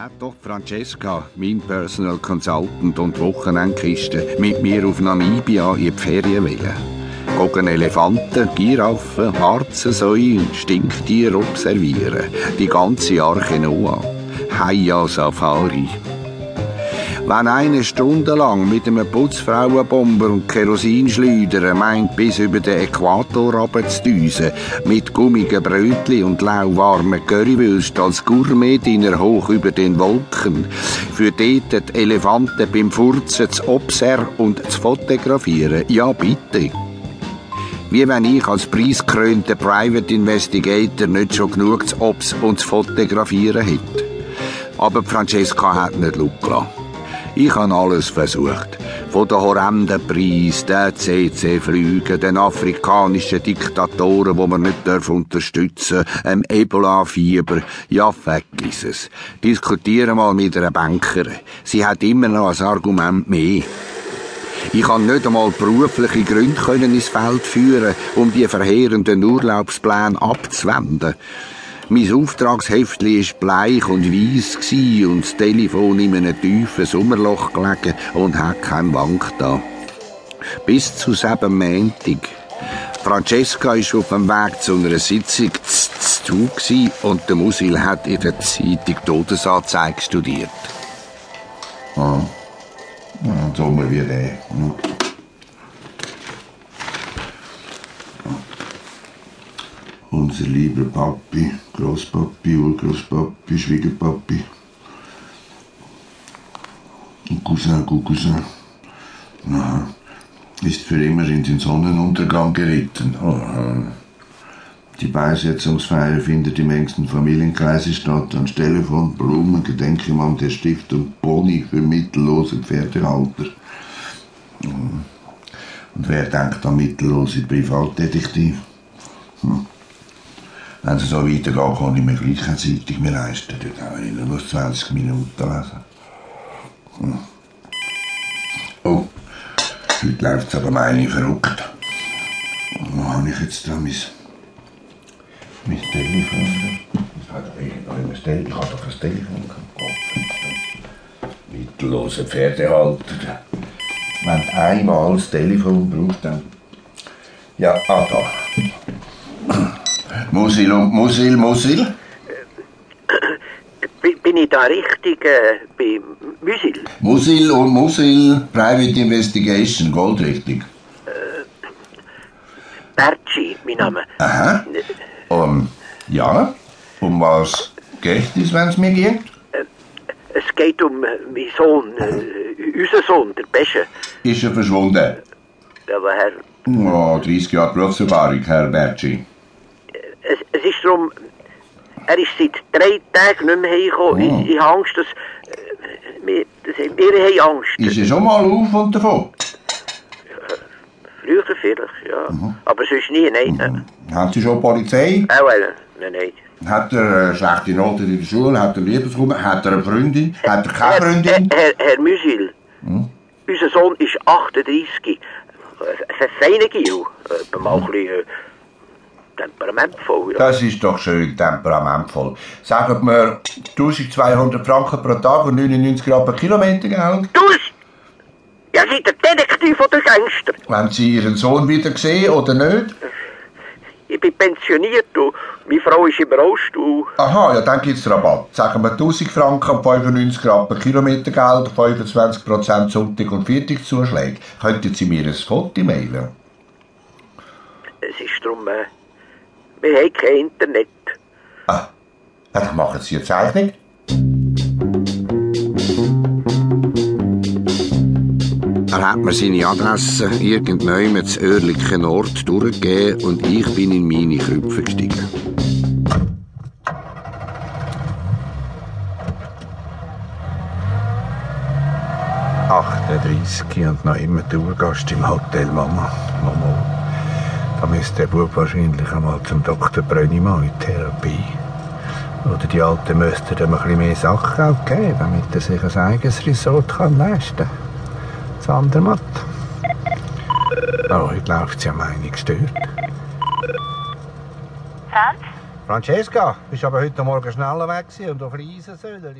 Hat doch Francesca, mein Personal Consultant und Wochenendkiste, mit mir auf Namibia in die Ferien wählen. Gucken Elefanten, Giraffen, Warzen, Säue und Stinktiere observieren. Die ganze Arche Noah. Heia Safari. Wenn eine Stunde lang mit einem Putzfrauenbomber und Kerosinschleudern meint, bis über den Äquator runterzudüsen, mit gummigen Brötli und lauwarmen Currywürst als Gourmet-Dinner hoch über den Wolken, für dort die Elefanten beim Furzen zu obser und zu fotografieren, ja bitte. Wie wenn ich als preisgekrönter Private Investigator nicht schon genug zu Obs und zu fotografieren hätte. Aber Francesca hat nicht Luck gelassen. Ich habe alles versucht. Von den horrenden Preis, den CC-Flügen, den afrikanischen Diktatoren, die man nicht unterstützen darf, dem Ebola-Fieber. Ja, vergiss es. Diskutiere mal mit einer Bankerin. Sie hat immer noch ein Argument mehr. Ich kann nicht einmal berufliche Gründe ins Feld führen, um die verheerenden Urlaubspläne abzuwenden. Mein Auftragsheftli war bleich und weiss und das Telefon in einem tiefen Sommerloch gelegen und hat keinen Wank da. Bis zu sieben Montag. Francesca war auf dem Weg zu einer Sitzung zu und der Musil hat in der Zeitung Todesanzeige studiert. Ah. Ein Sommer wie der. Unser lieber Papi, Großpapi, Urgroßpapi, Schwiegerpapi und Cousin, Cousin, na, ist für immer in den Sonnenuntergang geritten. Oh, die Beisetzungsfeier findet im engsten Familienkreise statt. Anstelle von Blumen gedenke man der Stiftung Pony für mittellose Pferdehalter. Und wer denkt an mittellose Privatdetektiv? Hm. Wenn es so weitergeht, kann ich mir gleich eine Zeitung mehr leisten. Dort habe ich nur 20 Minuten lesen. Hm. Oh, heute läuft es aber meine verrückt. Wo habe ich jetzt da mein, mein Telefon? Ich habe doch ein Telefon. Gehabt. Mittellose Pferdehalter. Wenn du einmal das Telefon brauchst, dann... Ja, ah, da. Musil und Musil, Musil? Bin ich da richtig äh, bei Musil? Musil und Musil, Private Investigation, goldrichtig. Berci, mein Name. Aha. Um, ja, um was geht es, wenn es mir geht? Es geht um äh, meinen Sohn, äh, unseren Sohn, der Besche. Ist er verschwunden? Aber Herr, Oh, 30 Jahre Berufserfahrung, Herr Bertschi. Es, es ist darum, er ist seit drei Tagen nicht mehr hergekommen. Oh. Ich, ich habe Angst, dass... Wir, dass wir haben Angst. Ist er schon mal auf und davon? Früher vielleicht, ja. Aber sonst nie, nein. Mhm. Haben Sie schon Polizei? Auch äh, nein, nein. Hat er schlechte Noten in der Schule? Hat er Liebeskummer? Hat er eine Freundin? Hat er keine Freundin? Herr, Herr, Herr Musil, unser Sohn ist 38. Ein feiner Gil. Äh, mal ein bisschen temperamentvoll. Ja. Das ist doch schön temperamentvoll. Sagen wir 1200 Franken pro Tag und 99 Gramm per Kilometer, gell? Du bist... Ja, seid der Detektiv oder Gangster. Wenn Sie Ihren Sohn wieder sehen oder nicht? Ich bin pensioniert und meine Frau ist im Rollstuhl. Aha, ja, dann gibt's Rabatt. Sagen wir 1000 Franken und 95 Gramm per Kilometer Geld, 25% Sonntag- und Viertagszuschläge. Könnten Sie mir ein Foto mailen? Es ist darum... Äh, wir haben kein Internet. Ah, dann machen Sie eine Zeichnung. Er hat mir seine Adresse irgendwann zu örtlichen Ort durchgegeben und ich bin in meine Krüpfe gestiegen. und noch immer Tourgast im Hotel Mama. Mama. Da müsste der Bub wahrscheinlich einmal zum Dr. Brönnimann in Therapie. Oder die Alten müssten ihm ein bisschen mehr Sachgeld geben, damit er sich ein eigenes Resort kann leisten kann. Das andere Matt. Oh, heute läuft es ja meine gestört. Franz? Francesca, bist aber heute Morgen schneller weg und auf Riesensöder.